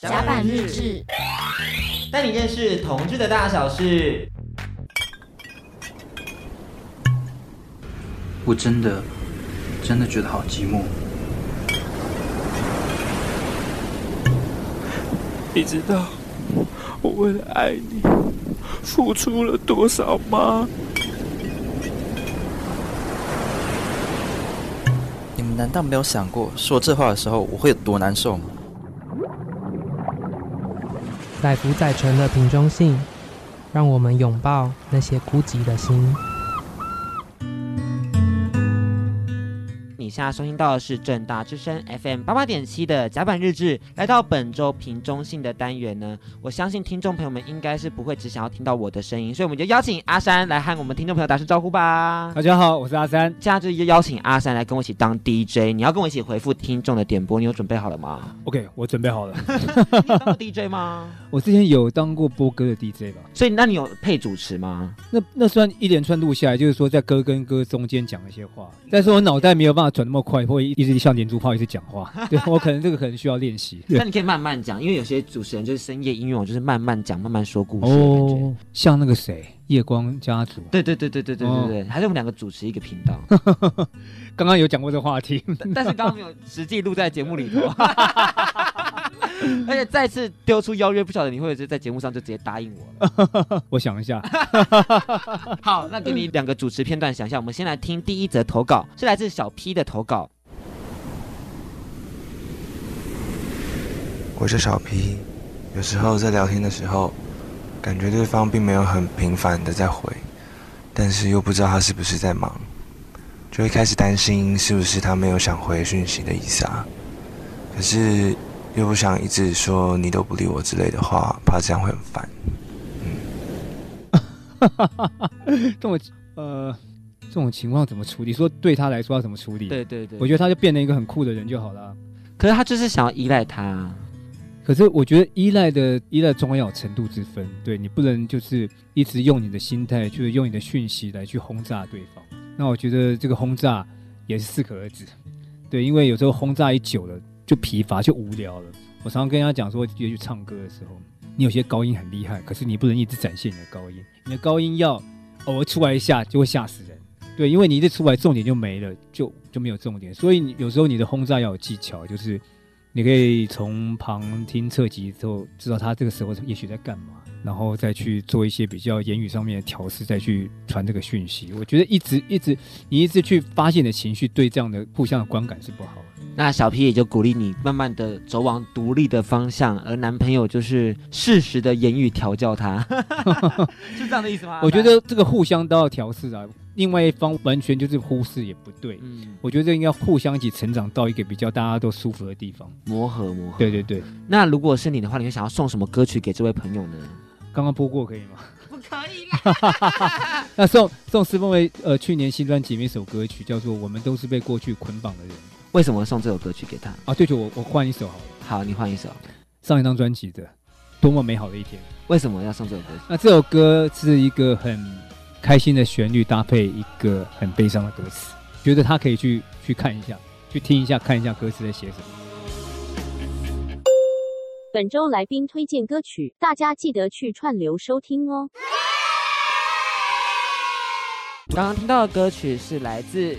甲板日志，带你认识同志的大小事。我真的，真的觉得好寂寞。你知道我为了爱你付出了多少吗？你们难道没有想过说这话的时候我会有多难受吗？载福载沉的瓶中信，让我们拥抱那些孤寂的心。以下收听到的是正大之声 FM 八八点七的甲板日志。来到本周瓶中信的单元呢，我相信听众朋友们应该是不会只想要听到我的声音，所以我们就邀请阿山来和我们听众朋友打声招呼吧。大家好，我是阿山。现在就邀请阿山来跟我一起当 DJ，你要跟我一起回复听众的点播，你有准备好了吗？OK，我准备好了。你有当过 DJ 吗？我之前有当过播歌的 DJ 吧。所以那你有配主持吗？那那算一连串录下来，就是说在歌跟歌中间讲一些话，但是我脑袋没有办法。转那么快，会一直像连珠炮一直讲话，对，我可能这个可能需要练习。那你可以慢慢讲，因为有些主持人就是深夜音乐，就是慢慢讲，慢慢说故事。哦，像那个谁，夜光家族。对对对对对对对对，还是我们两个主持一个频道。刚刚有讲过这个话题，但是刚刚没有实际录在节目里头。而且再次丢出邀约，不晓得你会不会在节目上就直接答应我了？我想一下。好，那给你两个主持片段，想一下。我们先来听第一则投稿，是来自小 P 的投稿。我是小 P，有时候在聊天的时候，感觉对方并没有很频繁的在回，但是又不知道他是不是在忙，就会开始担心是不是他没有想回讯息的意思啊。可是。又不想一直说你都不理我之类的话，怕这样会很烦。嗯，这种呃，这种情况怎么处理？说对他来说要怎么处理？对对对，我觉得他就变成一个很酷的人就好了。可是他就是想要依赖他。可是我觉得依赖的依赖总要有程度之分。对，你不能就是一直用你的心态，就是用你的讯息来去轰炸对方。那我觉得这个轰炸也是适可而止。对，因为有时候轰炸一久了。就疲乏，就无聊了。我常常跟人家讲说，约去唱歌的时候，你有些高音很厉害，可是你不能一直展现你的高音。你的高音要偶尔出来一下，就会吓死人。对，因为你一出来，重点就没了，就就没有重点。所以有时候你的轰炸要有技巧，就是你可以从旁听侧击之后，知道他这个时候也许在干嘛，然后再去做一些比较言语上面的调试，再去传这个讯息。我觉得一直一直你一直去发泄你的情绪，对这样的互相的观感是不好的。那小皮也就鼓励你慢慢的走往独立的方向，而男朋友就是适时的言语调教他，是这样的意思吗？我觉得这个互相都要调试啊，另外一方完全就是忽视也不对。嗯，我觉得这应该互相一起成长到一个比较大家都舒服的地方，磨合磨合。对对对。那如果是你的话，你会想要送什么歌曲给这位朋友呢？刚刚播过可以吗？不可以啦。那送送四分为呃去年新专辑一首歌曲叫做《我们都是被过去捆绑的人》。为什么送这首歌曲给他？啊，对，就我我换一首好了。好，你换一首。上一张专辑的《多么美好的一天》。为什么要送这首歌？那这首歌是一个很开心的旋律，搭配一个很悲伤的歌词，觉得他可以去去看一下，去听一下，看一下歌词在写什么。本周来宾推荐歌曲，大家记得去串流收听哦。刚刚听到的歌曲是来自。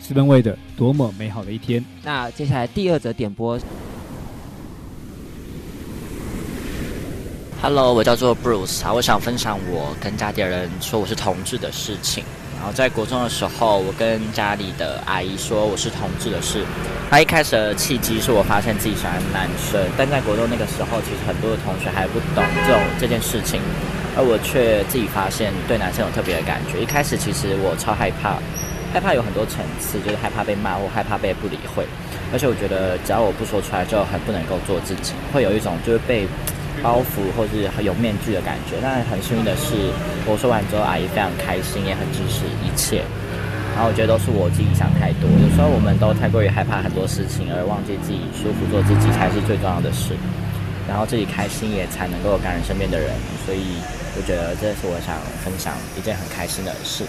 施丰维的多么美好的一天。那接下来第二则点播。Hello，我叫做 Bruce 啊，我想分享我跟家里人说我是同志的事情。然后在国中的时候，我跟家里的阿姨说我是同志的事。她一开始的契机是我发现自己喜欢男生，但在国中那个时候，其实很多的同学还不懂这种这件事情，而我却自己发现对男生有特别的感觉。一开始其实我超害怕。害怕有很多层次，就是害怕被骂或害怕被不理会，而且我觉得只要我不说出来，就很不能够做自己，会有一种就是被包袱或是很有面具的感觉。但很幸运的是，我说完之后，阿姨非常开心，也很支持一切。然后我觉得都是我自己想太多，有时候我们都太过于害怕很多事情，而忘记自己舒服做自己才是最重要的事。然后自己开心也才能够感染身边的人，所以我觉得这是我想分享一件很开心的事。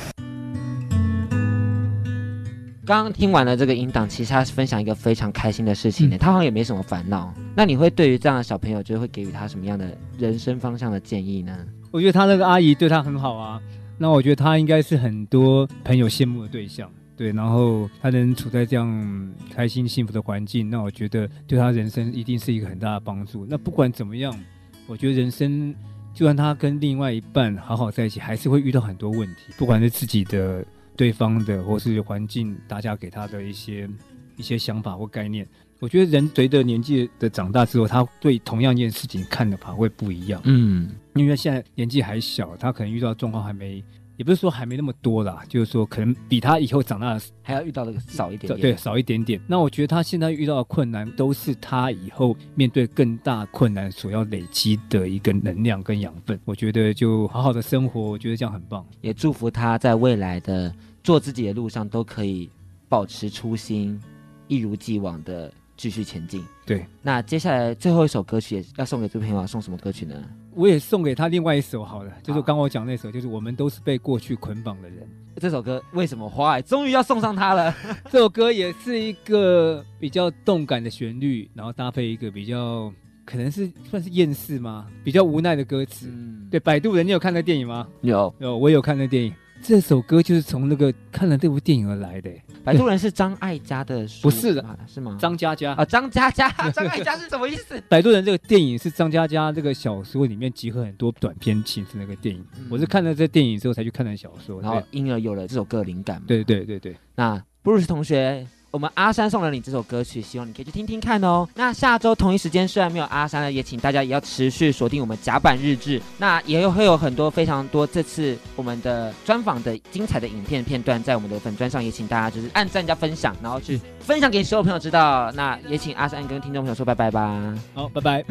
刚刚听完了这个音档，其实他是分享一个非常开心的事情呢，嗯、他好像也没什么烦恼。那你会对于这样的小朋友，就会给予他什么样的人生方向的建议呢？我觉得他那个阿姨对他很好啊，那我觉得他应该是很多朋友羡慕的对象。对，然后他能处在这样开心幸福的环境，那我觉得对他人生一定是一个很大的帮助。那不管怎么样，我觉得人生就算他跟另外一半好好在一起，还是会遇到很多问题，不管是自己的、对方的，或是环境大家给他的一些一些想法或概念。我觉得人随着年纪的长大之后，他对同样一件事情看的法会不一样。嗯，因为现在年纪还小，他可能遇到状况还没。也不是说还没那么多啦，就是说可能比他以后长大的还要遇到的少一点点，对，少一点点。那我觉得他现在遇到的困难，都是他以后面对更大困难所要累积的一个能量跟养分。我觉得就好好的生活，我觉得这样很棒。也祝福他在未来的做自己的路上都可以保持初心，一如既往的继续前进。对，那接下来最后一首歌曲要送给这位朋友，送什么歌曲呢？我也送给他另外一首好了，就是刚我讲那首，就是我们都是被过去捆绑的人。这首歌为什么花爱终于要送上他了？这首歌也是一个比较动感的旋律，然后搭配一个比较可能是算是厌世吗？比较无奈的歌词。嗯，对，摆渡人，你有看那电影吗？有，有，我有看那电影。这首歌就是从那个看了这部电影而来的。摆渡人是张艾嘉的书，不是的，是吗？张嘉佳啊，张嘉佳，张艾嘉是什么意思？摆渡人这个电影是张嘉佳这个小说里面集合很多短篇情是那个电影。嗯、我是看了这电影之后才去看的小说，然后因而有了这首歌灵感。对对对对，那布鲁斯同学。我们阿山送了你这首歌曲，希望你可以去听听看哦。那下周同一时间虽然没有阿山了，也请大家也要持续锁定我们甲板日志。那也有会有很多非常多这次我们的专访的精彩的影片片段在我们的粉砖上，也请大家就是按赞加分享，然后去分享给所有朋友知道。那也请阿山跟听众朋友说拜拜吧。好，拜拜。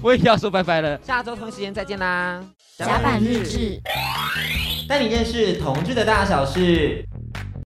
我也要说拜拜了，下周同一时间再见啦。甲板日志，带你认识同志的大小事。